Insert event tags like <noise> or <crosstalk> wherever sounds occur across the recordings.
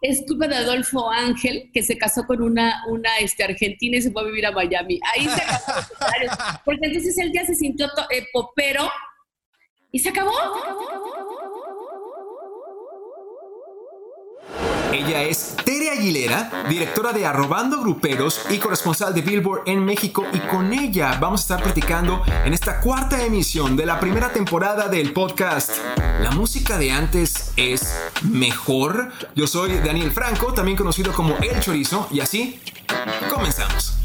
es culpa de Adolfo Ángel, que se casó con una, una este, argentina y se fue a vivir a Miami. Ahí se acabó <laughs> Porque entonces él ya se sintió eh, popero y se acabó. Ella es Tere Aguilera, directora de Arrobando Gruperos y corresponsal de Billboard en México y con ella vamos a estar platicando en esta cuarta emisión de la primera temporada del podcast ¿La música de antes es mejor? Yo soy Daniel Franco, también conocido como El Chorizo y así comenzamos.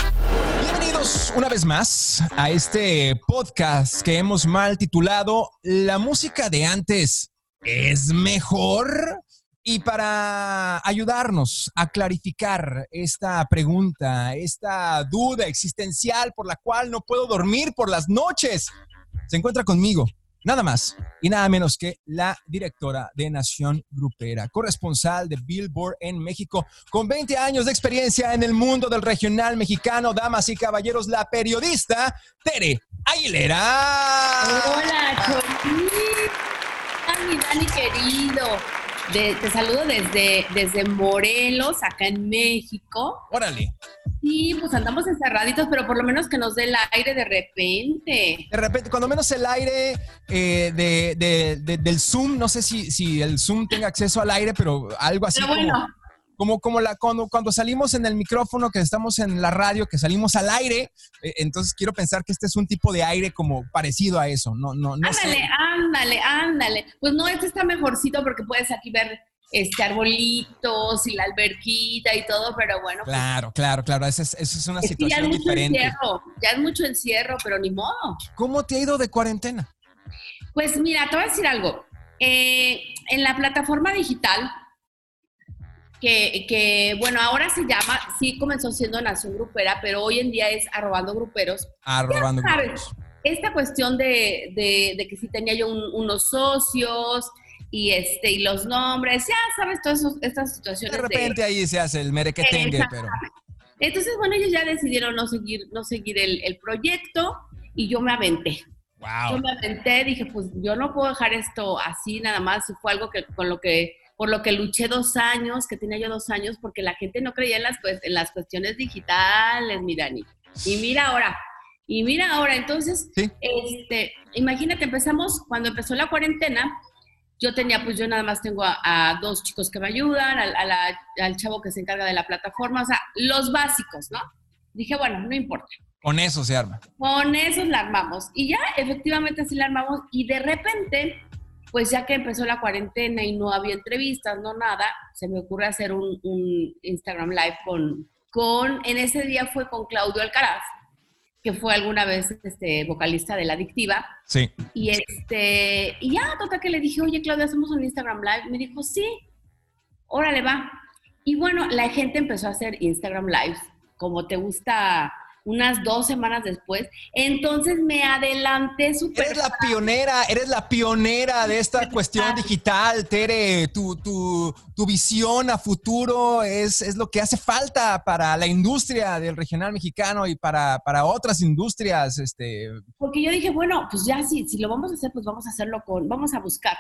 Bienvenidos una vez más a este podcast que hemos mal titulado ¿La música de antes es mejor? Y para ayudarnos a clarificar esta pregunta, esta duda existencial por la cual no puedo dormir por las noches, se encuentra conmigo nada más y nada menos que la directora de Nación Grupera, corresponsal de Billboard en México, con 20 años de experiencia en el mundo del regional mexicano, damas y caballeros, la periodista Tere Aguilera. Hola, mi Dani querido te saludo desde, desde Morelos, acá en México. Órale. Sí, pues andamos encerraditos, pero por lo menos que nos dé el aire de repente. De repente, cuando menos el aire eh, de, del Zoom, no sé si, si el Zoom tenga acceso al aire, pero algo así. Pero bueno, como, como la, cuando, cuando salimos en el micrófono, que estamos en la radio, que salimos al aire, eh, entonces quiero pensar que este es un tipo de aire como parecido a eso. No, no, no ándale, ándale, ándale. Pues no, este está mejorcito porque puedes aquí ver este arbolitos y la alberquita y todo, pero bueno. Pues claro, claro, claro, esa es, es una situación ya es diferente. Encierro, ya es mucho encierro, pero ni modo. ¿Cómo te ha ido de cuarentena? Pues mira, te voy a decir algo. Eh, en la plataforma digital, que, bueno, ahora se llama, sí comenzó siendo Nación Grupera, pero hoy en día es Arrobando Gruperos. Arrobando Gruperos. Esta cuestión de, de, que si tenía yo unos socios y este y los nombres, ya sabes, todas estas situaciones. De repente ahí se hace el merequetengue, pero... Entonces, bueno, ellos ya decidieron no seguir, no seguir el, el proyecto y yo me aventé. Wow. Yo me aventé, dije, pues yo no puedo dejar esto así nada más, fue algo que con lo que por lo que luché dos años, que tenía yo dos años, porque la gente no creía en las, en las cuestiones digitales, mi Dani. Y mira ahora, y mira ahora, entonces, este, imagínate, empezamos, cuando empezó la cuarentena, yo tenía, pues yo nada más tengo a, dos chicos que me ayudan, al chavo que se encarga de la plataforma, o sea, los básicos, ¿no? Dije, bueno, no importa. Con eso se arma. Con eso la armamos. Y ya, efectivamente, así la armamos. Y de repente, pues ya que empezó la cuarentena y no había entrevistas, no nada, se me ocurre hacer un, Instagram Live con, con, en ese día fue con Claudio Alcaraz, que fue alguna vez este, vocalista de La Adictiva. Sí. Y, este, y ya, toca que le dije, oye, Claudio, hacemos un Instagram Live. Me dijo, sí, órale, va. Y bueno, la gente empezó a hacer Instagram Lives, como te gusta unas dos semanas después. Entonces me adelanté súper. Eres la pionera, eres la pionera de esta cuestión digital, Tere. Tu, tu, tu visión a futuro es, es, lo que hace falta para la industria del regional mexicano y para, para otras industrias. Este. Porque yo dije, bueno, pues ya si, si lo vamos a hacer, pues vamos a hacerlo con, vamos a buscar.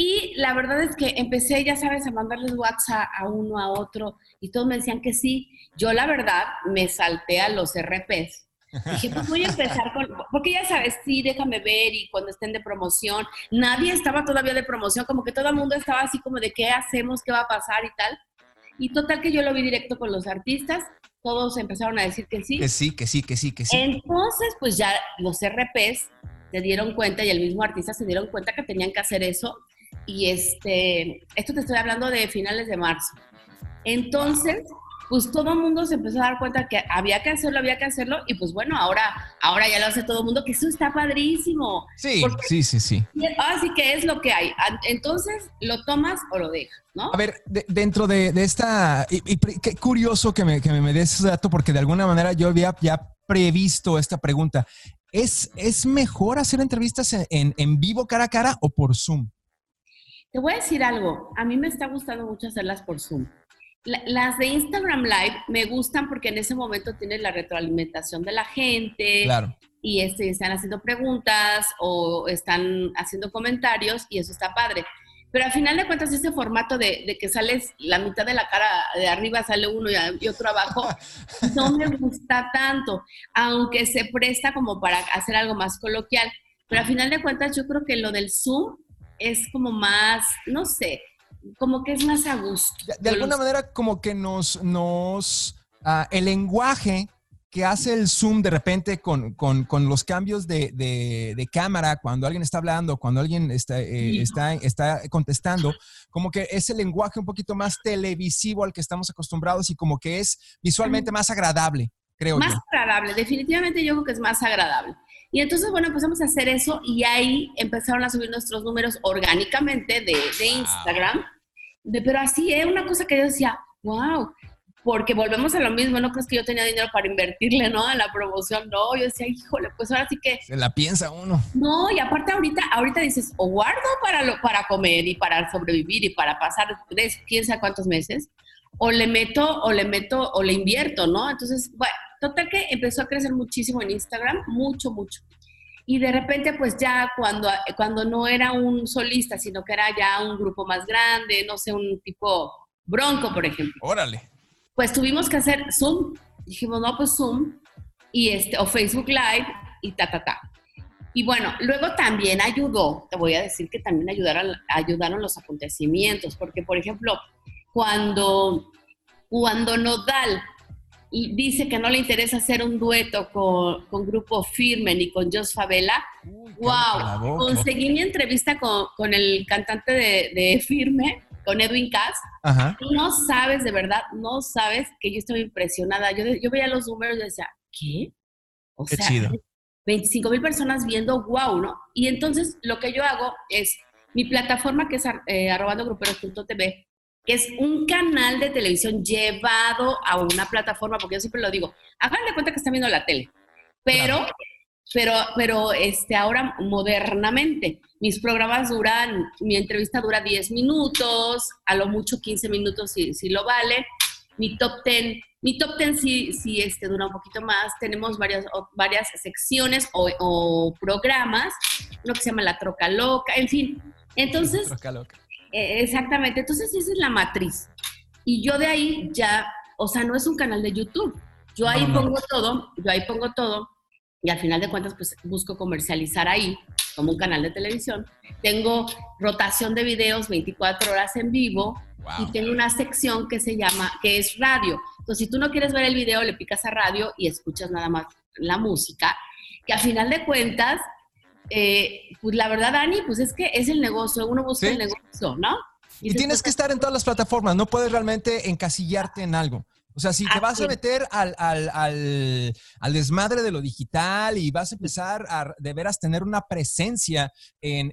Y la verdad es que empecé, ya sabes, a mandarles WhatsApp a uno, a otro, y todos me decían que sí. Yo, la verdad, me salté a los RPs. Dije, pues voy a empezar con, porque ya sabes, sí, déjame ver y cuando estén de promoción, nadie estaba todavía de promoción, como que todo el mundo estaba así como de qué hacemos, qué va a pasar y tal. Y total que yo lo vi directo con los artistas, todos empezaron a decir que sí. Que sí, que sí, que sí, que sí. Entonces, pues ya los RPs se dieron cuenta y el mismo artista se dieron cuenta que tenían que hacer eso y este, esto te estoy hablando de finales de marzo. Entonces, pues todo el mundo se empezó a dar cuenta que había que hacerlo, había que hacerlo, y pues bueno, ahora, ahora ya lo hace todo el mundo, que eso está padrísimo. Sí, sí, sí, sí. Así que es lo que hay. Entonces, lo tomas o lo dejas, ¿no? A ver, dentro de, esta, y, qué curioso que me, que me des ese dato, porque de alguna manera yo había ya previsto esta pregunta. ¿Es, es mejor hacer entrevistas en, en vivo cara a cara o por Zoom? Te voy a decir algo, a mí me está gustando mucho hacerlas por Zoom. las de Instagram Live me gustan porque en ese momento tienes la retroalimentación de la gente claro. y este, están haciendo preguntas o están haciendo comentarios y eso está padre. Pero al final de cuentas, ese formato de, que sales la mitad de la cara de arriba, sale uno y, otro abajo, <laughs> no me gusta tanto, aunque se presta como para hacer algo más coloquial. Pero al final de cuentas, yo creo que lo del Zoom es como más, no sé, como que es más a gusto. De, alguna manera, como que nos, nos, ah, el lenguaje que hace el Zoom de repente con, los cambios de, cámara, cuando alguien está hablando, cuando alguien está, eh, está, está contestando, como que es el lenguaje un poquito más televisivo al que estamos acostumbrados y como que es visualmente más agradable, creo más yo. Más agradable, definitivamente yo creo que es más agradable. Y entonces, bueno, empezamos a hacer eso y ahí empezaron a subir nuestros números orgánicamente de, Instagram. De, pero así, es ¿eh? una cosa que yo decía, wow, porque volvemos a lo mismo, no crees que yo tenía dinero para invertirle, ¿no? A la promoción, no, yo decía, híjole, pues ahora sí que... Se la piensa uno. No, y aparte ahorita, ahorita dices, o guardo para, lo, para comer y para sobrevivir y para pasar tres, quién sabe cuántos meses, o le meto, o le meto, o le invierto, ¿no? Entonces, bueno, total que empezó a crecer muchísimo en Instagram, mucho, mucho. Y de repente, pues ya cuando, cuando no era un solista, sino que era ya un grupo más grande, no sé, un tipo bronco, por ejemplo. Órale pues tuvimos que hacer Zoom. Dijimos, no, pues Zoom y este, o Facebook Live y ta, ta, ta. Y bueno, luego también ayudó, te voy a decir que también ayudaron, ayudaron los acontecimientos, porque por ejemplo, cuando, cuando Nodal dice que no le interesa hacer un dueto con, con Grupo Firme ni con Jos Favela, wow, conseguí mi entrevista con, con el cantante de, de Firme con Edwin Cass. No sabes, de verdad, no sabes que yo estoy impresionada. Yo, yo veía los números y decía, ¿qué? O Qué sea, chido. 25 mil personas viendo, wow, ¿no? Y entonces lo que yo hago es mi plataforma que es eh, arrobandogruperos.tv, que es un canal de televisión llevado a una plataforma, porque yo siempre lo digo, hagan de cuenta que están viendo la tele, pero pero, pero este, ahora modernamente. Mis programas duran, mi entrevista dura 10 minutos, a lo mucho 15 minutos si, si lo vale. Mi top 10, mi top 10 sí, sí este, dura un poquito más. Tenemos varias, varias secciones o, o programas, uno que se llama La Troca Loca, en fin. Entonces, Troca Loca. Eh, exactamente, entonces esa es la matriz. Y yo de ahí ya, o sea, no es un canal de YouTube. Yo ahí pongo todo, yo ahí pongo todo y al final de cuentas pues busco comercializar ahí como un canal de televisión. Tengo rotación de videos 24 horas en vivo y tengo una sección que se llama, que es radio. Entonces, si tú no quieres ver el video, le picas a radio y escuchas nada más la música, que al final de cuentas, eh, pues la verdad, Dani, pues es que es el negocio, uno busca el negocio, ¿no? Y, tienes que estar en todas las plataformas, no puedes realmente encasillarte en algo. O sea, si te vas a meter al, al, desmadre de lo digital y vas a empezar a de veras tener una presencia en,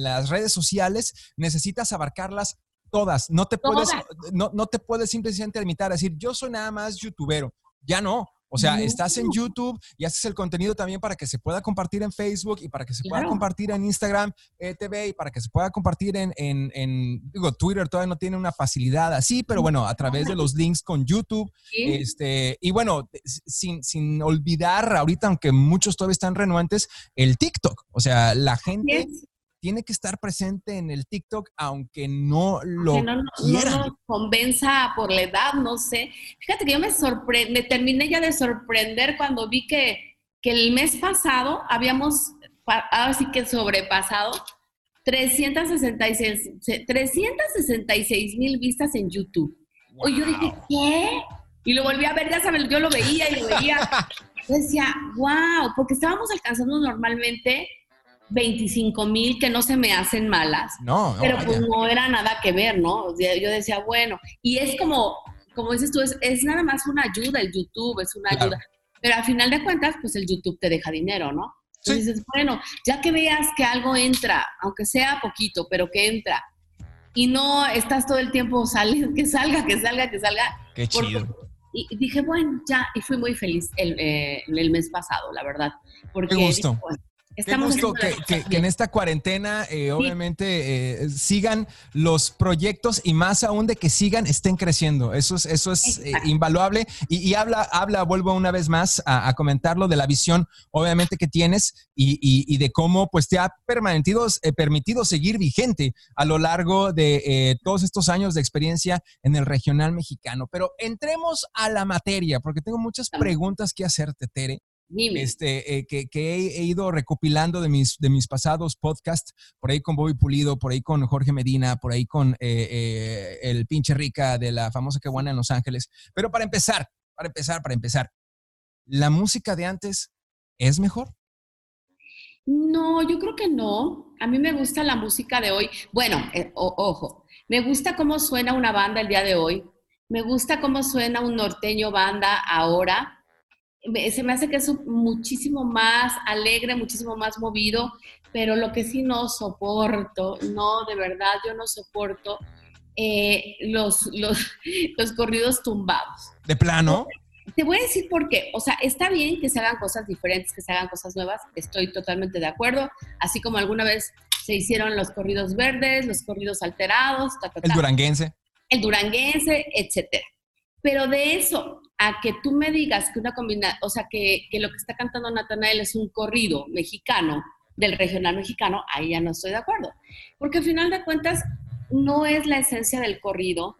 las redes sociales, necesitas abarcarlas todas. No te puedes, no, no te puedes simplemente limitar a decir, yo soy nada más youtubero. Ya no. O sea, estás en YouTube y haces el contenido también para que se pueda compartir en Facebook y para que se pueda compartir en Instagram eh, TV y para que se pueda compartir en, en, digo, Twitter todavía no tiene una facilidad así, pero bueno, a través de los links con YouTube. Este, y bueno, sin, sin olvidar ahorita, aunque muchos todavía están renuentes, el TikTok. O sea, la gente tiene que estar presente en el TikTok aunque no lo no, No convenza por la edad, no sé. Fíjate que yo me sorprendí, me terminé ya de sorprender cuando vi que, que el mes pasado habíamos, así que sobrepasado 366 mil vistas en YouTube. Y yo dije, ¿qué? Y lo volví a ver, ya sabes, yo lo veía y lo veía. <laughs> decía, wow, porque estábamos alcanzando normalmente 25 mil que no se me hacen malas. No, no Pero pues no era nada que ver, ¿no? Yo decía, bueno, y es como, como dices tú, es, nada más una ayuda, el YouTube es una ayuda. Pero al final de cuentas, pues el YouTube te deja dinero, ¿no? Entonces dices, bueno, ya que veas que algo entra, aunque sea poquito, pero que entra, y no estás todo el tiempo saliendo, <laughs> que salga, que salga, que salga. Qué chido. y dije, bueno, ya, y fui muy feliz el, eh, el mes pasado, la verdad. Porque Qué gusto Estamos que, en esta cuarentena, eh, obviamente, eh, sigan los proyectos y más aún de que sigan, estén creciendo. Eso es, eso es eh, invaluable. Y, habla, habla, vuelvo una vez más a, comentarlo de la visión, obviamente, que tienes y, de cómo pues te ha permanecido, permitido seguir vigente a lo largo de todos estos años de experiencia en el regional mexicano. Pero entremos a la materia, porque tengo muchas preguntas que hacerte, Tere. Este, eh, que, he, ido recopilando de mis, de mis pasados podcasts, por ahí con Bobby Pulido, por ahí con Jorge Medina, por ahí con eh, eh, el pinche rica de la famosa Kewana en Los Ángeles. Pero para empezar, para empezar, para empezar, ¿la música de antes es mejor? No, yo creo que no. A mí me gusta la música de hoy. Bueno, ojo, me gusta cómo suena una banda el día de hoy. Me gusta cómo suena un norteño banda ahora se me hace que es muchísimo más alegre, muchísimo más movido, pero lo que sí no soporto, no, de verdad, yo no soporto eh, los, los, <laughs> los corridos tumbados. ¿De plano? Te voy a decir por qué. O sea, está bien que se hagan cosas diferentes, que se hagan cosas nuevas, estoy totalmente de acuerdo, así como alguna vez se hicieron los corridos verdes, los corridos alterados, el duranguense. El duranguense, etcétera. Pero de eso a que tú me digas que una combinación, o sea, que, que, lo que está cantando Natanael es un corrido mexicano, del regional mexicano, ahí ya no estoy de acuerdo. Porque al final de cuentas, no es la esencia del corrido,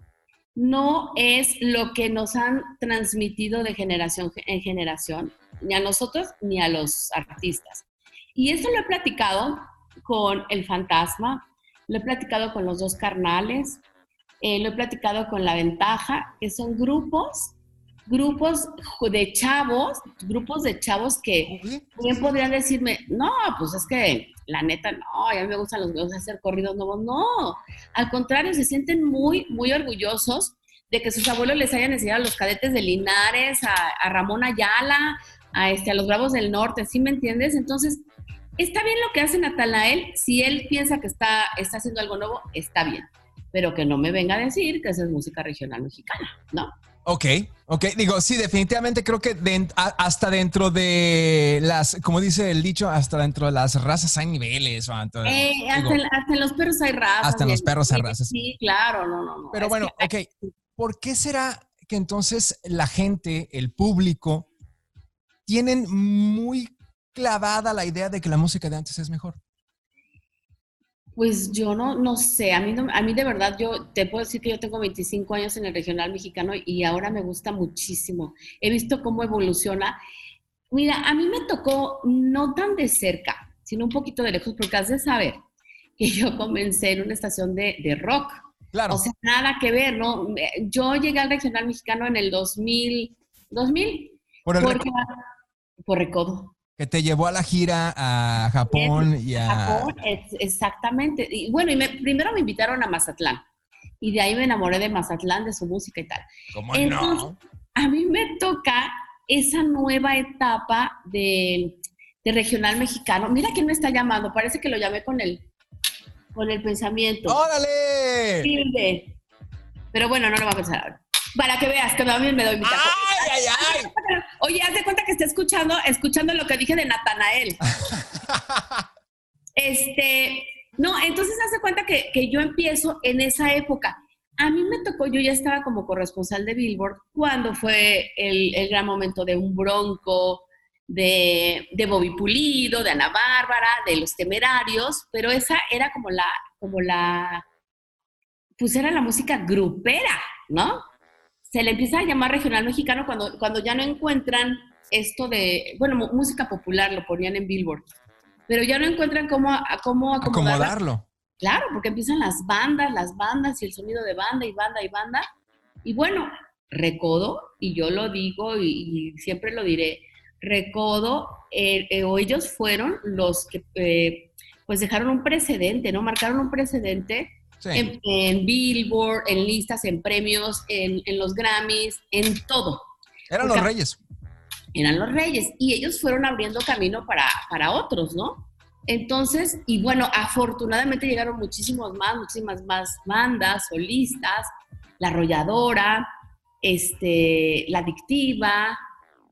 no es lo que nos han transmitido de generación en generación, ni a nosotros ni a los artistas. Y esto lo he platicado con El Fantasma, lo he platicado con los dos carnales, eh, lo he platicado con La Ventaja, que son grupos grupos de chavos, grupos de chavos que bien podrían decirme, no, pues es que la neta, no, a mí me gustan los videos de hacer corridos nuevos. No, al contrario, se sienten muy, muy orgullosos de que sus abuelos les hayan enseñado a los cadetes de Linares, a, Ramón Ayala, a, este, a los Bravos del Norte, ¿sí me entiendes? Entonces, está bien lo que hace Natanael, si él piensa que está, está haciendo algo nuevo, está bien, pero que no me venga a decir que esa es música regional mexicana, ¿no? Ok, ok. Digo, sí, definitivamente creo que hasta dentro de las, como dice el dicho, hasta dentro de las razas hay niveles. Eh, hasta, en, los perros hay razas. Hasta en los perros hay razas. Sí, claro, no, no, no. Pero bueno, ok. ¿Por qué será que entonces la gente, el público, tienen muy clavada la idea de que la música de antes es mejor? Pues yo no, no sé, a mí, a mí de verdad yo te puedo decir que yo tengo 25 años en el regional mexicano y ahora me gusta muchísimo. He visto cómo evoluciona. Mira, a mí me tocó no tan de cerca, sino un poquito de lejos, porque has de saber que yo comencé en una estación de, de rock. Claro. O sea, nada que ver, ¿no? Yo llegué al regional mexicano en el 2000, 2000. Por el porque, Por Recodo. Que te llevó a la gira a Japón y a... Japón, exactamente. Y bueno, y primero me invitaron a Mazatlán. Y de ahí me enamoré de Mazatlán, de su música y tal. ¿Cómo no? A mí me toca esa nueva etapa de, regional mexicano. Mira quién me está llamando. Parece que lo llamé con el, con el pensamiento. ¡Órale! Pero bueno, no lo va a pensar ahora. Para que veas que también me doy mi taco. ¡Ay, ay, ay! Oye, haz de cuenta que está escuchando, escuchando lo que dije de Natanael. <laughs> este, no, entonces haz de cuenta que, que yo empiezo en esa época. A mí me tocó, yo ya estaba como corresponsal de Billboard cuando fue el, el gran momento de un bronco, de, de, Bobby Pulido, de Ana Bárbara, de Los Temerarios, pero esa era como la, como la, pues era la música grupera, ¿no? Se le empieza a llamar regional mexicano cuando, cuando ya no encuentran esto de, bueno, música popular lo ponían en Billboard, pero ya no encuentran cómo, cómo acomodarlo. Claro, porque empiezan las bandas, las bandas y el sonido de banda y banda y banda. Y bueno, Recodo, y yo lo digo y, siempre lo diré, Recodo, eh, eh, o ellos fueron los que eh, pues dejaron un precedente, ¿no? Marcaron un precedente en, Billboard, en listas, en premios, en, los Grammys, en todo. Eran los reyes. Eran los reyes. Y ellos fueron abriendo camino para, para otros, ¿no? Entonces, y bueno, afortunadamente llegaron muchísimos más, muchísimas más bandas, solistas, La Arrolladora, este, La Adictiva,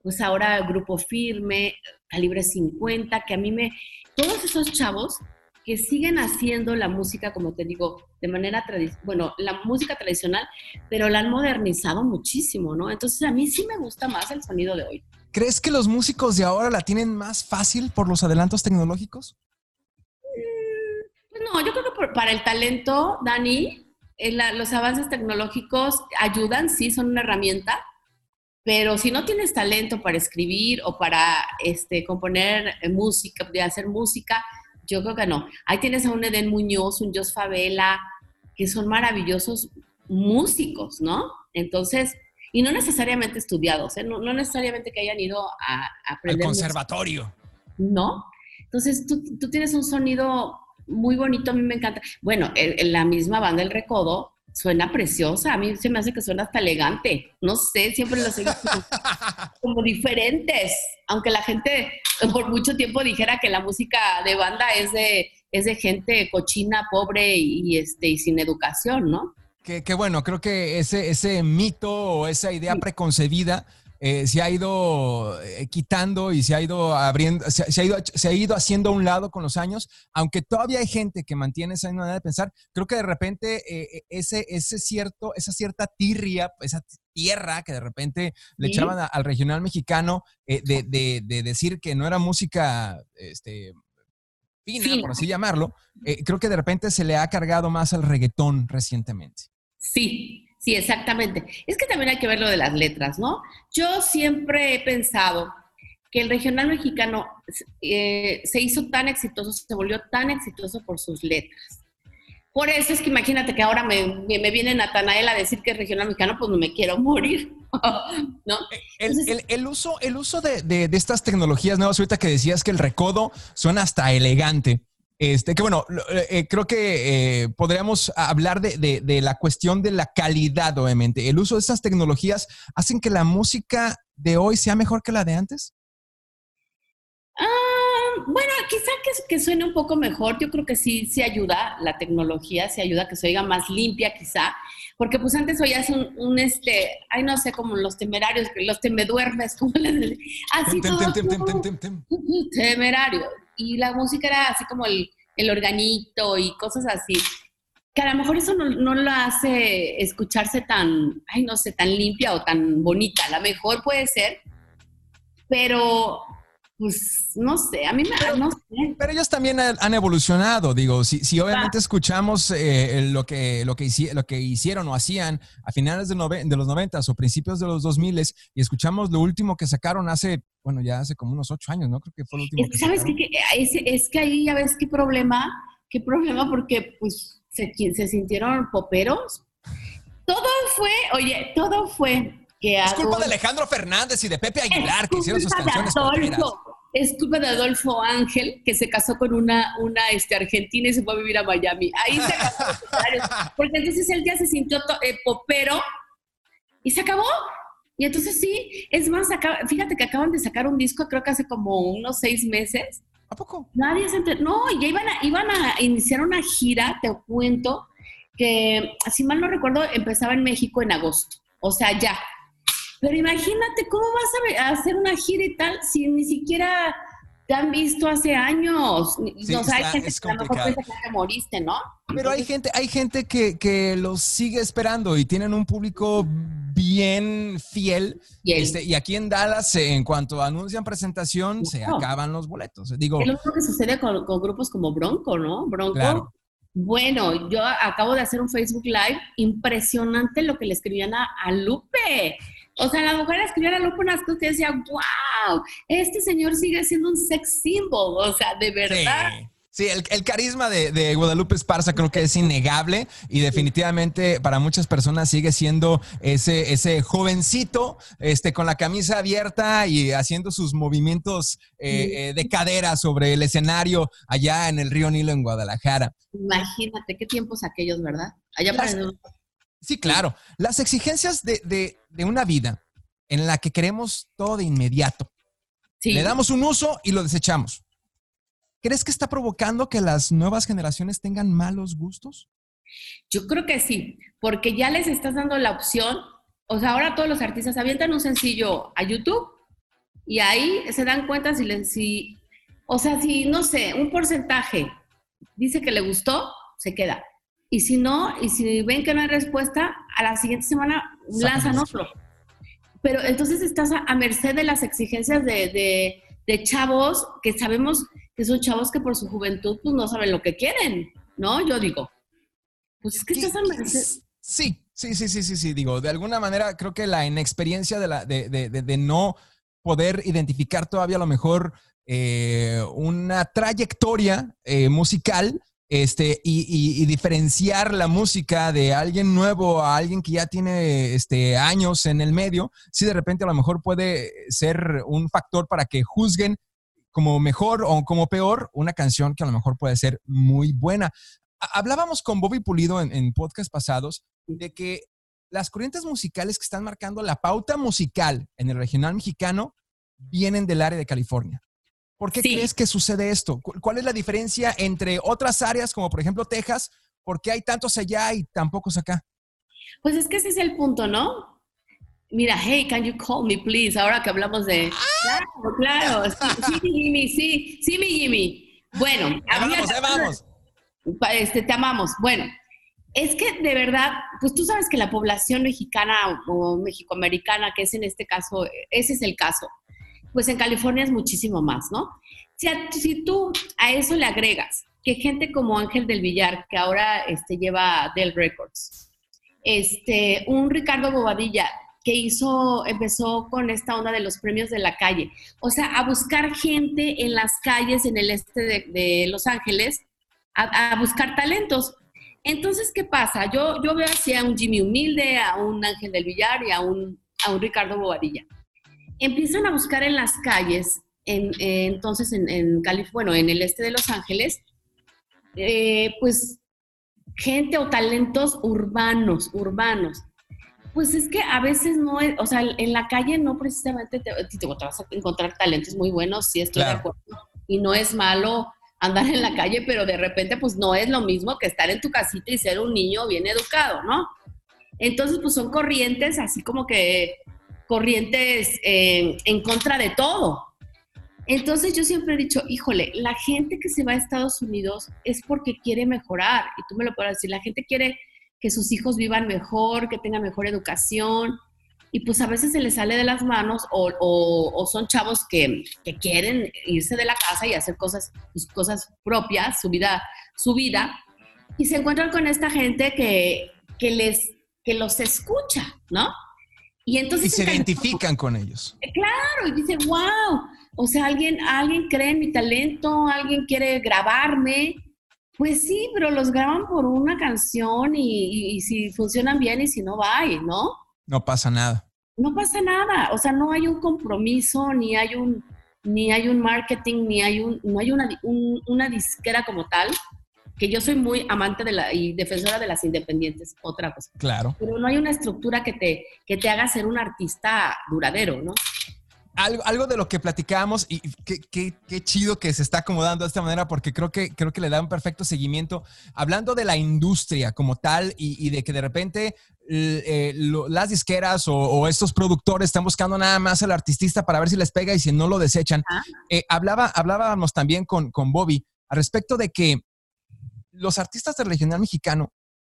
pues ahora Grupo Firme, Calibre 50, que a mí me, todos esos chavos que siguen haciendo la música, como te digo, de manera tradicional, bueno, la música tradicional, pero la han modernizado muchísimo, ¿no? Entonces a mí sí me gusta más el sonido de hoy. ¿Crees que los músicos de ahora la tienen más fácil por los adelantos tecnológicos? Mm, no, yo creo que para el talento, Dani, eh, los avances tecnológicos ayudan, sí, son una herramienta, pero si no tienes talento para escribir o para este, componer música, de hacer música, yo creo que no. Ahí tienes a un Eden Muñoz, un Jos Favela, que son maravillosos músicos, ¿no? Entonces, y no necesariamente estudiados, ¿eh? no, necesariamente que hayan ido a, aprender. Al conservatorio. No. Entonces, tú, tú, tienes un sonido muy bonito, a mí me encanta. Bueno, en, la misma banda El Recodo suena preciosa, a mí se me hace que suena hasta elegante. No sé, siempre los he visto como diferentes, aunque la gente por mucho tiempo dijera que la música de banda es de, es de gente cochina, pobre y, este, y sin educación, ¿no? Que, bueno, creo que ese, ese mito o esa idea preconcebida eh, se ha ido eh, quitando y se ha ido abriendo, se, ha ido, se ha ido haciendo a un lado con los años, aunque todavía hay gente que mantiene esa manera de pensar, creo que de repente eh, ese, ese cierto, esa cierta tirria, esa tierra que de repente le echaban al regional mexicano de, decir que no era música este, fina, por así llamarlo, creo que de repente se le ha cargado más al reggaetón recientemente. Sí, Sí, exactamente. Es que también hay que ver lo de las letras, ¿no? Yo siempre he pensado que el regional mexicano eh, se hizo tan exitoso, se volvió tan exitoso por sus letras. Por eso es que imagínate que ahora me, me viene Natanael a decir que es regional mexicano, pues no me quiero morir, <laughs> ¿no? El, uso, el uso de, de, de, estas tecnologías nuevas, ahorita que decías que el recodo suena hasta elegante, este, que bueno, eh, creo que eh, podríamos hablar de, la cuestión de la calidad, obviamente. ¿El uso de estas tecnologías hacen que la música de hoy sea mejor que la de antes? Ah, bueno, quizá que, que, suene un poco mejor. Yo creo que sí, sí ayuda la tecnología, sí ayuda a que se oiga más limpia, quizá. Porque pues antes oías un, un este, ay, no sé, como los temerarios, los temeduermes, <laughs> como les Así todo. Temerario y la música era así como el, el organito y cosas así, que a lo mejor eso no, no lo hace escucharse tan, ay, no sé, tan limpia o tan bonita. A lo mejor puede ser, pero pues no sé, a mí me pero, no sé. pero ellos también han evolucionado, digo, si, si obviamente escuchamos eh, lo, que, lo, que lo que hicieron o hacían a finales de, de los noventas o principios de los dos miles y escuchamos lo último que sacaron hace, bueno, ya hace como unos ocho años, ¿no? Creo que fue lo último. que ¿Sabes qué? Es, es, que ahí ya ves qué problema, qué problema porque pues se, se sintieron poperos. Todo fue, oye, todo fue que es culpa de Alejandro Fernández y de Pepe Aguilar que hicieron sus canciones es culpa de Adolfo Ángel, que se casó con una, una este, argentina y se fue a vivir a Miami. Ahí se casó <laughs> porque entonces él ya se sintió eh, popero y se acabó. Y entonces sí, es más, fíjate que acaban de sacar un disco, creo que hace como unos seis meses. ¿A poco? Nadie se enteró. No, ya iban a, iban a iniciar una gira, te cuento, que, si mal no recuerdo, empezaba en México en agosto. O sea, ya, pero imagínate cómo vas a, hacer una gira y tal si ni siquiera te han visto hace años. Sí, o sea, hay gente que a lo mejor piensa que te moriste, ¿no? Pero hay gente, hay gente que, que los sigue esperando y tienen un público bien fiel. Este, y aquí en Dallas, en cuanto anuncian presentación, se acaban los boletos. Digo, es lo que sucede con, grupos como Bronco, ¿no? Bronco. Bueno, yo acabo de hacer un Facebook Live impresionante lo que le escribían a, a Lupe. O sea, la mujer escribió a Lupe unas cosas que decía, wow, este señor sigue siendo un sex symbol, o sea, de verdad. Sí. el, carisma de, Guadalupe Esparza creo que es innegable y definitivamente para muchas personas sigue siendo ese, ese jovencito este, con la camisa abierta y haciendo sus movimientos eh, eh, de cadera sobre el escenario allá en el río Nilo en Guadalajara. Imagínate qué tiempos aquellos, ¿verdad? Allá para Sí, claro. Las exigencias de, una vida en la que queremos todo de inmediato. Le damos un uso y lo desechamos. ¿Crees que está provocando que las nuevas generaciones tengan malos gustos? Yo creo que sí, porque ya les estás dando la opción. O sea, ahora todos los artistas avientan un sencillo a YouTube Y ahí se dan cuenta si, les, si, o sea, si, no sé, un porcentaje dice que le gustó, se queda. Y si no, y si ven que no hay respuesta, a la siguiente semana lanzan otro. Pero entonces estás a, merced de las exigencias de, de, chavos que sabemos que son chavos que por su juventud pues no saben lo que quieren, ¿no? Yo digo, pues es que estás a merced. Sí, sí, sí, sí, sí, sí. Digo, de alguna manera creo que la inexperiencia de, la, de, de, de no poder identificar todavía a lo mejor eh, una trayectoria eh, musical este, y, diferenciar la música de alguien nuevo a alguien que ya tiene este, años en el medio, si de repente a lo mejor puede ser un factor para que juzguen como mejor o como peor una canción que a lo mejor puede ser muy buena. Hablábamos con Bobby Pulido en, en podcast pasados de que las corrientes musicales que están marcando la pauta musical en el regional mexicano vienen del área de California. ¿Por qué crees que sucede esto? ¿Cuál es la diferencia entre otras áreas, como por ejemplo Texas? ¿Por qué hay tantos allá y tan pocos acá? Pues es que ese es el punto, ¿no? Mira, hey, can you call me, please? Ahora que hablamos de. Claro, claro. Sí, Jimmy, sí, sí, mi Jimmy. Bueno, vamos, vamos. Este, te amamos. Bueno, es que de verdad, pues tú sabes que la población mexicana o mexicoamericana, que es en este caso, ese es el caso, pues en California es muchísimo más, ¿no? Si, tú a eso le agregas que gente como Ángel del Villar, que ahora este, lleva Dell Records, este, un Ricardo Bobadilla, que hizo, empezó con esta onda de los premios de la calle. O sea, a buscar gente en las calles en el este de, Los Ángeles, a, a, buscar talentos. Entonces, ¿qué pasa? Yo, yo veo así a un Jimmy Humilde, a un Ángel del Villar y a un, a un Ricardo Bobadilla empiezan a buscar en las calles, en, entonces en, en California, bueno, en el este de Los Ángeles, eh, pues gente o talentos urbanos, urbanos. Pues es que a veces no es, o sea, en la calle no precisamente te, te, vas a encontrar talentos muy buenos, sí estoy de acuerdo. Y no es malo andar en la calle, pero de repente pues no es lo mismo que estar en tu casita y ser un niño bien educado, ¿no? Entonces pues son corrientes así como que corrientes eh, en contra de todo. Entonces yo siempre he dicho, híjole, la gente que se va a Estados Unidos es porque quiere mejorar. Y tú me lo puedes decir, la gente quiere que sus hijos vivan mejor, que tengan mejor educación. Y pues a veces se les sale de las manos o, son chavos que, quieren irse de la casa y hacer cosas, pues, cosas propias, su vida, su vida. Y se encuentran con esta gente que, que les, que los escucha, ¿no? Y entonces... se identifican con ellos. Eh, claro, y dicen, wow, o sea, alguien, alguien cree en mi talento, alguien quiere grabarme. Pues sí, pero los graban por una canción y, si funcionan bien y si no, va, ¿no? No pasa nada. No pasa nada, o sea, no hay un compromiso, ni hay un, ni hay un marketing, ni hay un, no hay una, una disquera como tal que yo soy muy amante de la, y defensora de las independientes, otra cosa. Claro. Pero no hay una estructura que te, que te haga ser un artista duradero, ¿no? Algo, algo, de lo que platicábamos y qué, qué, qué, chido que se está acomodando de esta manera porque creo que, creo que le da un perfecto seguimiento. Hablando de la industria como tal y, de que de repente eh, las disqueras o, estos productores están buscando nada más al artista para ver si les pega y si no lo desechan. Eh, hablaba, hablábamos también con, con Bobby al respecto de que los artistas del regional mexicano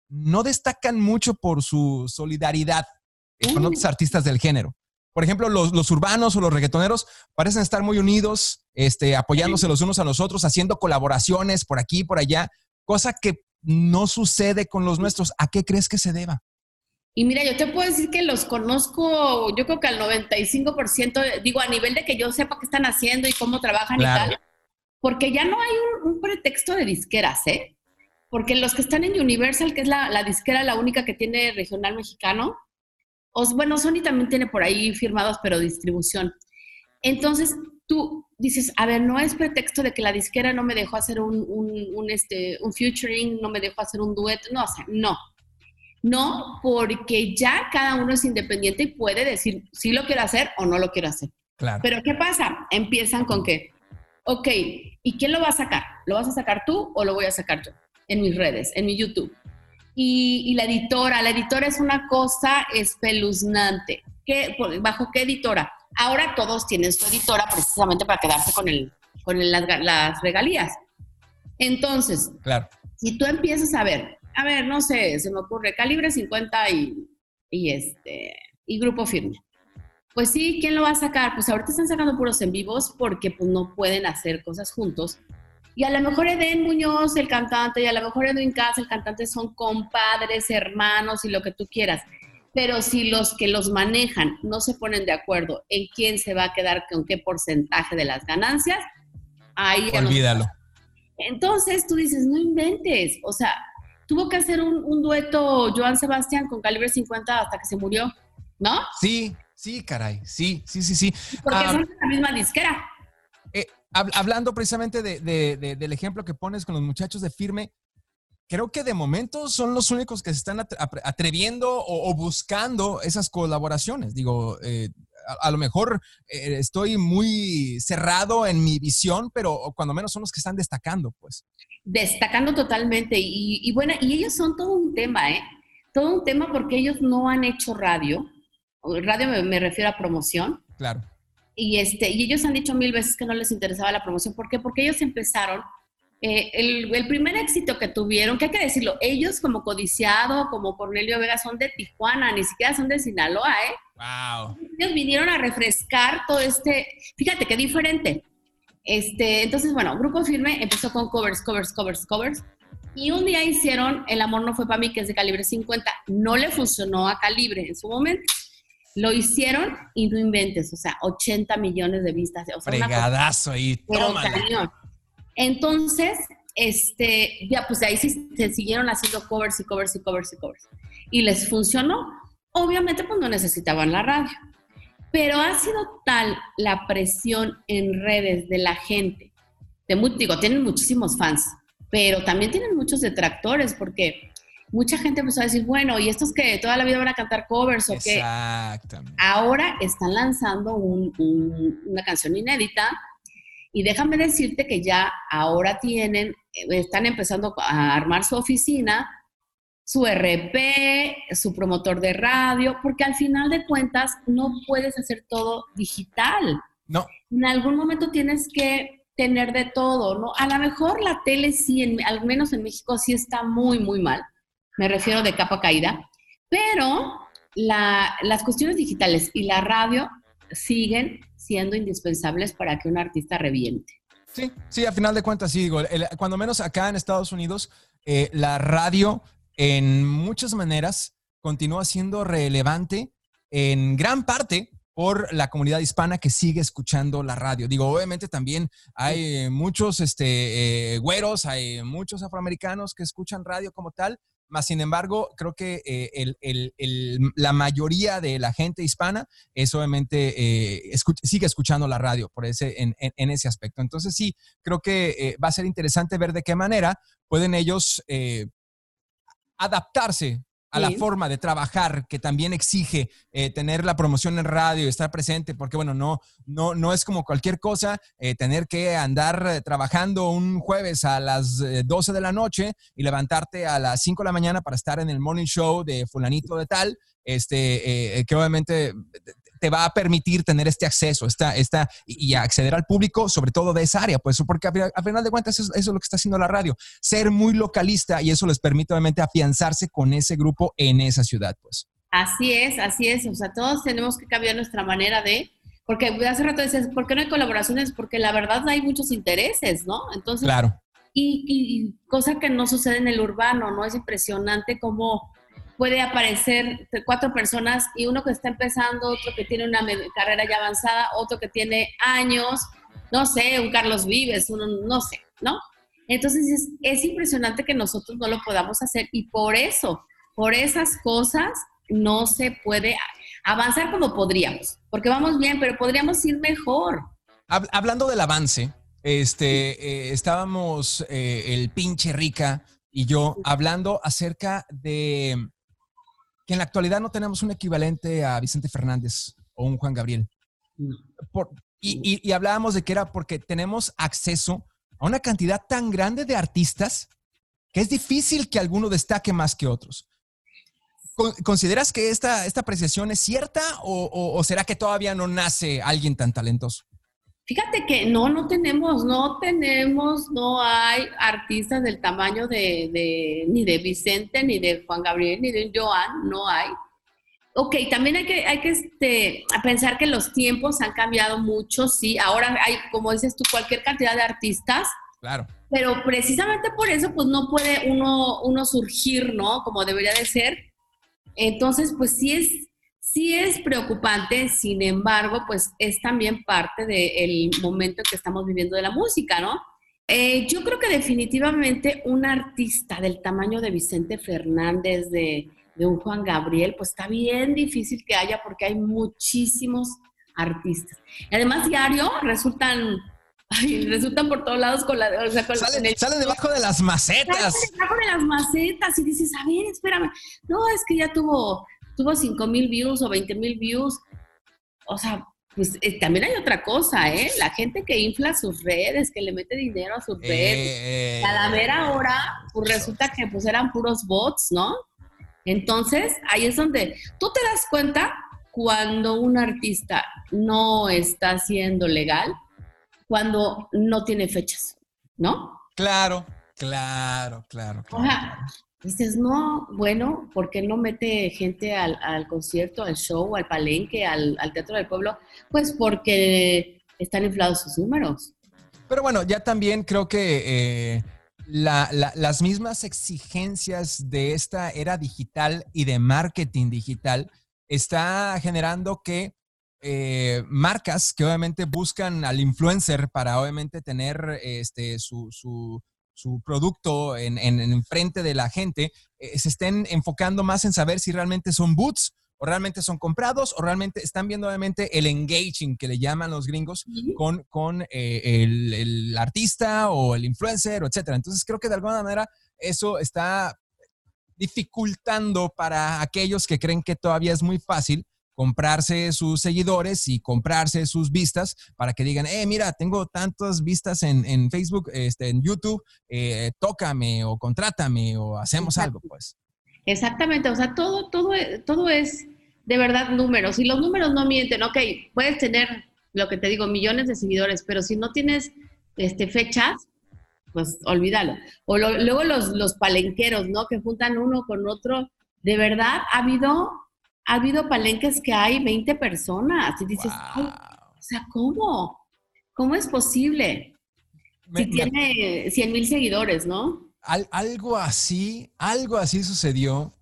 no destacan mucho por su solidaridad con otros artistas del género. Por ejemplo, los, urbanos o los reggaetoneros parecen estar muy unidos, este, apoyándose los unos a los otros, haciendo colaboraciones por aquí y por allá, cosa que no sucede con los nuestros. ¿A qué crees que se deba? Y mira, yo te puedo decir que los conozco, yo creo que al 95%, digo, a nivel de que yo sepa qué están haciendo y cómo trabajan y tal, porque ya no hay un pretexto de disqueras, ¿eh? Porque los que están en Universal, que es la, disquera la única que tiene regional mexicano, os, bueno, Sony también tiene por ahí firmados, pero distribución. Entonces, tú dices, a ver, no es pretexto de que la disquera no me dejó hacer un, un, este, un featuring, no me dejó hacer un dueto, no, o sea, no. No, porque ya cada uno es independiente y puede decir si lo quiero hacer o no lo quiero hacer. Claro. Pero ¿qué pasa? Empiezan con que, ok, ¿y quién lo va a sacar? ¿Lo vas a sacar tú o lo voy a sacar yo? En mis redes, en mi YouTube. Y, la editora, la editora es una cosa espeluznante. ¿Qué, ¿Bajo qué editora? Ahora todos tienen su editora precisamente para quedarse con, el, con las, las regalías. Entonces, claro. si tú empiezas a ver, a ver, no sé, se me ocurre, calibre 50 y, y, este, y grupo firme. Pues sí, ¿quién lo va a sacar? Pues ahorita están sacando puros en vivos porque pues, no pueden hacer cosas juntos. Y a lo mejor Eden Muñoz, el cantante, y a lo mejor Edwin Casa, el cantante, son compadres, hermanos y lo que tú quieras. Pero si los que los manejan no se ponen de acuerdo en quién se va a quedar con qué porcentaje de las ganancias, ahí... Olvídalo. Entonces tú dices, no inventes. O sea, tuvo que hacer un, dueto Joan Sebastián con calibre 50 hasta que se murió, ¿no? Sí, sí, caray. Sí, sí, sí, sí. Porque ah, son la misma disquera. Hablando precisamente del ejemplo que pones con los muchachos de firme, creo que de momento son los únicos que se están atreviendo o, buscando esas colaboraciones. Digo, eh, a, lo mejor eh, estoy muy cerrado en mi visión, pero cuando menos son los que están destacando, pues. Destacando totalmente. Y, bueno, y ellos son todo un tema, ¿eh? Todo un tema porque ellos no han hecho radio. Radio me, refiero a promoción. Claro. Y, este, y ellos han dicho mil veces que no les interesaba la promoción. ¿Por qué? Porque ellos empezaron eh, el, primer éxito que tuvieron, que hay que decirlo, ellos como Codiciado, como Cornelio Vega son de Tijuana, ni siquiera son de Sinaloa, ¿eh? Wow. Ellos vinieron a refrescar todo este, fíjate qué diferente. Este, entonces, bueno, Grupo Firme empezó con covers, covers, covers, covers. Y un día hicieron El amor no fue para mí, que es de calibre 50. No le funcionó a calibre en su momento. Lo hicieron y no inventes, o sea, 80 millones de vistas. O sea, Fregadazo ahí, tómala. Entonces, este, ya pues de ahí sí se siguieron haciendo covers y covers y covers y covers. Y les funcionó. Obviamente, pues no necesitaban la radio. Pero ha sido tal la presión en redes de la gente. De, digo, tienen muchísimos fans, pero también tienen muchos detractores porque mucha gente empezó a decir, bueno, ¿y estos que toda la vida van a cantar covers o qué? Exactamente. Ahora están lanzando una canción inédita y déjame decirte que ya ahora tienen, eh, están empezando a armar su oficina, su RP, su promotor de radio, porque al final de cuentas no puedes hacer todo digital. No. En algún momento tienes que tener de todo, ¿no? A lo mejor la tele sí, al menos en México sí está muy, muy mal. Me refiero de capa caída. Pero las cuestiones digitales y la radio siguen siendo indispensables para que un artista reviente. Sí, sí, a final de cuentas, sí, digo, cuando menos acá en Estados Unidos, eh, la radio en muchas maneras continúa siendo relevante en gran parte por la comunidad hispana que sigue escuchando la radio. Digo, obviamente también hay muchos este, eh, güeros, hay muchos afroamericanos que escuchan radio como tal, más sin embargo, creo que eh, la mayoría de la gente hispana es obviamente eh, sigue escuchando la radio por ese, en, ese aspecto. Entonces sí, creo que eh, va a ser interesante ver de qué manera pueden ellos adaptarse a la forma de trabajar que también exige eh, tener la promoción en radio, estar presente, porque bueno, no, no, no es como cualquier cosa eh, tener que andar eh, trabajando un jueves a las 12 de la noche y levantarte a las 5 de la mañana para estar en el morning show de fulanito de tal, este, que obviamente te va a permitir tener este acceso esta, esta, y acceder al público, sobre todo de esa área, pues porque a, final de cuentas eso, es lo que está haciendo la radio, ser muy localista y eso les permite obviamente afianzarse con ese grupo en esa ciudad, pues. Así es, así es, o sea, todos tenemos que cambiar nuestra manera de, porque hace rato decías, ¿por qué no hay colaboraciones? Porque la verdad hay muchos intereses, ¿no? Entonces, claro. Y, y, cosa que no sucede en el urbano, ¿no? Es impresionante cómo puede aparecer cuatro personas y uno que está empezando, otro que tiene una carrera ya avanzada, otro que tiene años, no sé, un Carlos Vives, uno, no sé, ¿no? Entonces es, es impresionante que nosotros no lo podamos hacer y por eso, por esas cosas, no se puede avanzar como podríamos, porque vamos bien, pero podríamos ir mejor. Hablando del avance, este, eh, estábamos eh, el pinche Rica y yo hablando acerca de en la actualidad no tenemos un equivalente a Vicente Fernández o un Juan Gabriel. Y, hablábamos de que era porque tenemos acceso a una cantidad tan grande de artistas que es difícil que alguno destaque más que otros. ¿Consideras que esta, esta apreciación es cierta o, será que todavía no nace alguien tan talentoso? Fíjate que no, no tenemos, no tenemos, no hay artistas del tamaño de, ni de Vicente, ni de Juan Gabriel, ni de Joan, no hay. Ok, también hay que, hay que este, pensar que los tiempos han cambiado mucho, sí. Ahora hay, como dices tú, cualquier cantidad de artistas. Claro. Pero precisamente por eso, pues no puede uno, uno surgir, ¿no? Como debería de ser. Entonces, pues sí es, sí es preocupante, sin embargo, pues es también parte del momento que estamos viviendo de la música, ¿no? Eh, yo creo que definitivamente un artista del tamaño de Vicente Fernández, de de un Juan Gabriel, pues está bien difícil que haya porque hay muchísimos artistas. Y además diario resultan, resultan por todos lados con la... O sea, sale, debajo de las macetas. Sale debajo de las macetas y dices, a ver, espérame. No, es que ya tuvo, tuvo 5 mil views o 20 mil views. O sea, pues eh, también hay otra cosa, ¿eh? La gente que infla sus redes, que le mete dinero a sus redes. Eh, a la mera hora, pues resulta que pues eran puros bots, ¿no? Entonces, ahí es donde tú te das cuenta cuando un artista no está siendo legal, cuando no tiene fechas, ¿no? Claro, claro, claro. claro. Dices, no, bueno, ¿por qué no mete gente al, concierto, al show, al palenque, al, teatro del pueblo? Pues porque están inflados sus números. Pero bueno, ya también creo que eh, las mismas exigencias de esta era digital y de marketing digital está generando que eh, marcas que obviamente buscan al influencer para obviamente tener este, su, producto en, frente de la gente, eh, se estén enfocando más en saber si realmente son boots o realmente son comprados o realmente están viendo obviamente el engaging que le llaman los gringos con, con eh, el, artista o el influencer, etcétera. Entonces creo que de alguna manera eso está dificultando para aquellos que creen que todavía es muy fácil comprarse sus seguidores y comprarse sus vistas para que digan, eh, mira, tengo tantas vistas en, Facebook, este, en YouTube, eh, tócame o contrátame o hacemos algo, pues. Exactamente, o sea, todo, todo, todo es de verdad números. Y los números no mienten, ok, puedes tener, lo que te digo, millones de seguidores, pero si no tienes este, fechas, pues olvídalo. O luego los, los palenqueros, ¿no? Que juntan uno con otro. De verdad, ha habido, ha habido palenques que hay 20 personas. Y dices, o sea, ¿cómo? ¿Cómo es posible? si tiene 100 mil seguidores, ¿no? algo así, algo así sucedió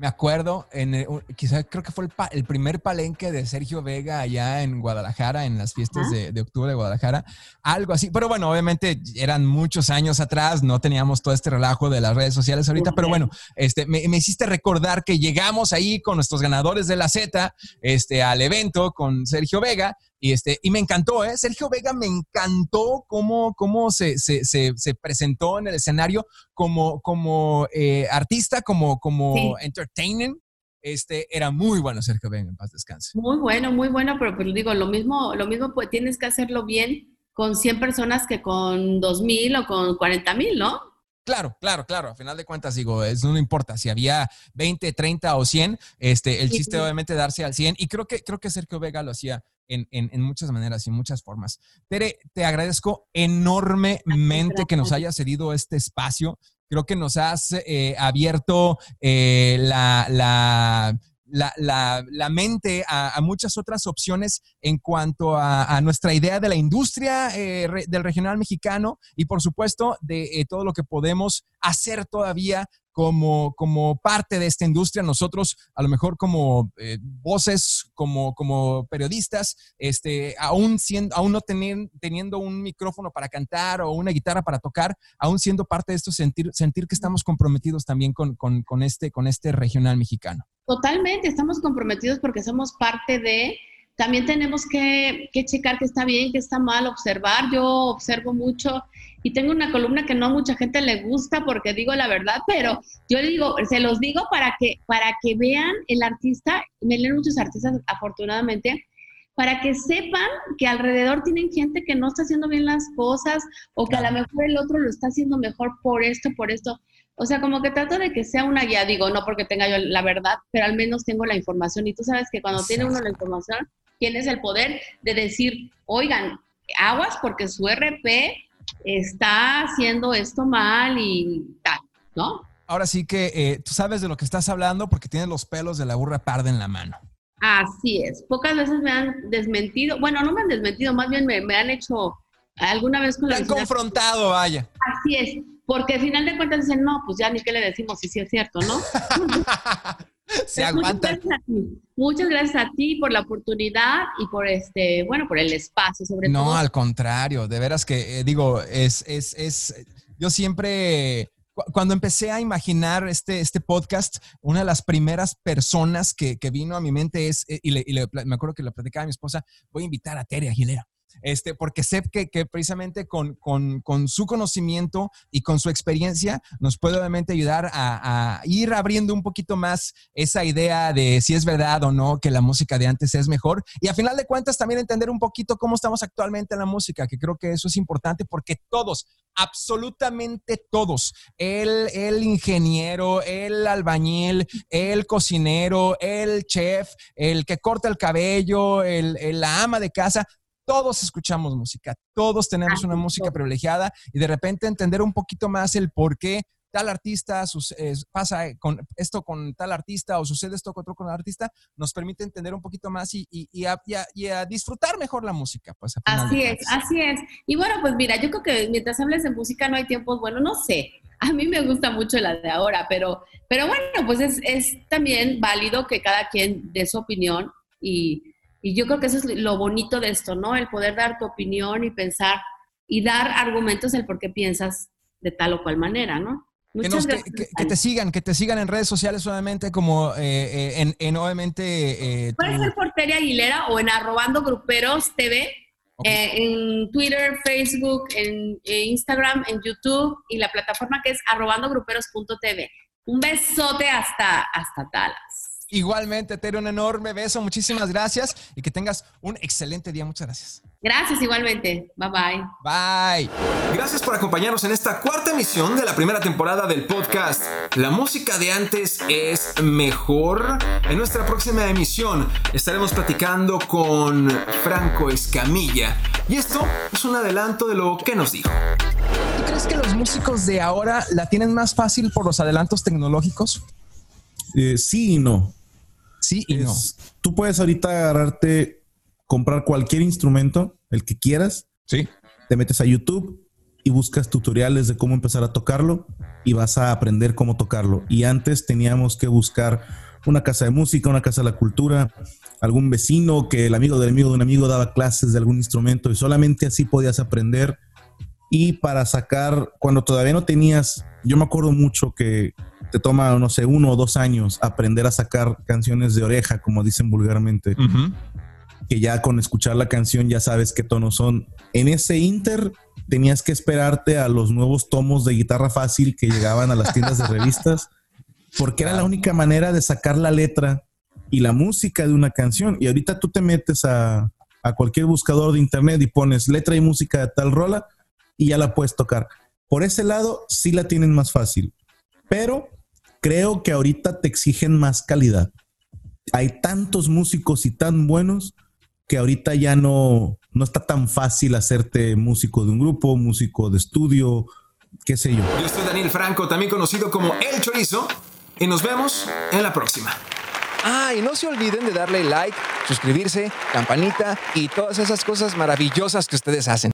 me acuerdo, en quizá creo que fue el, primer palenque de Sergio Vega allá en Guadalajara, en las fiestas de, octubre de Guadalajara, algo así. Pero bueno, obviamente eran muchos años atrás, no teníamos todo este relajo de las redes sociales ahorita, pero bueno, este, me, hiciste recordar que llegamos ahí con nuestros ganadores de la Z este, al evento con Sergio Vega y, este, y me encantó, ¿eh? Sergio Vega me encantó cómo, cómo se, se, se, presentó en el escenario como, como eh, artista, como, como entertainer. Este, era muy bueno Sergio Vega, en paz descanse. Muy bueno, muy bueno, pero, pero digo, lo mismo, lo mismo pues tienes que hacerlo bien con 100 personas que con 2.000 o con 40.000, ¿no? Claro, claro, claro. A final de cuentas, digo, es, no importa si había 20, 30 o 100, este, el chiste obviamente darse al 100. Y creo que, creo que Sergio Vega lo hacía en, muchas maneras y muchas formas. Tere, te agradezco enormemente que nos hayas cedido este espacio. Creo que nos has eh, abierto eh, la, la, mente a, muchas otras opciones en cuanto a, nuestra idea de la industria eh, del regional mexicano y por supuesto de todo lo que podemos hacer todavía como, como parte de esta industria, nosotros a lo mejor como eh, voces, como, como periodistas, este, aún, siendo, aún no teniendo un micrófono para cantar o una guitarra para tocar, aún siendo parte de esto, sentir, sentir que estamos comprometidos también con, con este, con este regional mexicano. Totalmente, estamos comprometidos porque somos parte de también tenemos que, que, checar que está bien, que está mal, observar. Yo observo mucho y tengo una columna que no a mucha gente le gusta porque digo la verdad, pero yo digo, se los digo para que, para que vean el artista, me leen muchos artistas afortunadamente, para que sepan que alrededor tienen gente que no está haciendo bien las cosas o que a lo mejor el otro lo está haciendo mejor por esto, por esto. O sea, como que trato de que sea una guía, digo, no porque tenga yo la verdad, pero al menos tengo la información. Y tú sabes que cuando tiene uno la información, tienes el poder de decir, oigan, aguas porque su RP está haciendo esto mal y tal, ¿no? Ahora sí que eh, tú sabes de lo que estás hablando porque tienes los pelos de la burra parda en la mano. Así es. Pocas veces me han desmentido, bueno, no me han desmentido, más bien me, han hecho alguna vez con la... han confrontado, vaya. Así es. Porque al final de cuentas dicen, no, pues ya ni qué le decimos si sí es cierto, ¿no? <laughs> Se aguanta. Muchas gracias, a ti. por la oportunidad y por este, bueno, por el espacio, sobre todo. No, al contrario, de veras que eh, digo, es, es, es, yo siempre cuando empecé a imaginar este, este podcast, una de las primeras personas que, que vino a mi mente es, eh, y, y me acuerdo que le platicaba a mi esposa, voy a invitar a Tere Aguilera este, porque sé que, que precisamente con, con, con, su conocimiento y con su experiencia nos puede obviamente ayudar a, ir abriendo un poquito más esa idea de si es verdad o no que la música de antes es mejor. Y a final de cuentas también entender un poquito cómo estamos actualmente en la música, que creo que eso es importante porque todos, absolutamente todos, el, el ingeniero, el albañil, el cocinero, el chef, el que corta el cabello, el, el la ama de casa, todos escuchamos música, todos tenemos una música privilegiada y de repente entender un poquito más el por qué tal artista pasa con esto con tal artista o sucede esto con otro con el artista, nos permite entender un poquito más y, y, a, disfrutar mejor la música. Pues, así es, así es. Y bueno, pues mira, yo creo que mientras hables de música no hay tiempos, bueno, no sé. A mí me gusta mucho la de ahora, pero, pero bueno, pues es, es también válido que cada quien dé su opinión y, y yo creo que eso es lo bonito de esto, ¿no? El poder dar tu opinión y pensar y dar argumentos el por qué piensas de tal o cual manera, ¿no? Que, que, te sigan, que te sigan en redes sociales obviamente como eh, eh, en, obviamente... Eh, Puede ser por Tere Aguilera o en arrobando gruperos TV, en Twitter, Facebook, en Instagram, en YouTube y la plataforma que es arrobandogruperos.tv. Un besote hasta, hasta Dallas. Igualmente, Tere, un enorme beso. Muchísimas gracias y que tengas un excelente día. Muchas gracias. Gracias, igualmente. Bye bye. Bye. Gracias por acompañarnos en esta cuarta emisión de la primera temporada del podcast. La música de antes es mejor. En nuestra próxima emisión estaremos platicando con Franco Escamilla. Y esto es un adelanto de lo que nos dijo. ¿Tú crees que los músicos de ahora la tienen más fácil por los adelantos tecnológicos? Eh, sí y no. Sí y no. Tú puedes ahorita agarrarte, comprar cualquier instrumento, el que quieras. Sí. Te metes a YouTube y buscas tutoriales de cómo empezar a tocarlo y vas a aprender cómo tocarlo. Y antes teníamos que buscar una casa de música, una casa de la cultura, algún vecino que el amigo del amigo de un amigo daba clases de algún instrumento y solamente así podías aprender. Y para sacar, cuando todavía no tenías, yo me acuerdo mucho que te toma, no sé, uno o dos años aprender a sacar canciones de oreja, como dicen vulgarmente. Que ya con escuchar la canción ya sabes qué tonos son. En ese inter tenías que esperarte a los nuevos tomos de guitarra fácil que llegaban a las tiendas de revistas, porque era la única manera de sacar la letra y la música de una canción. Y ahorita tú te metes a, a cualquier buscador de internet y pones letra y música de tal rola y ya la puedes tocar. Por ese lado, sí la tienen más fácil. Pero creo que ahorita te exigen más calidad. Hay tantos músicos y tan buenos que ahorita ya no, no está tan fácil hacerte músico de un grupo, músico de estudio, qué sé yo. Yo soy Daniel Franco, también conocido como El Chorizo, y nos vemos en la próxima. Ah, y no se olviden de darle like, suscribirse, campanita y todas esas cosas maravillosas que ustedes hacen.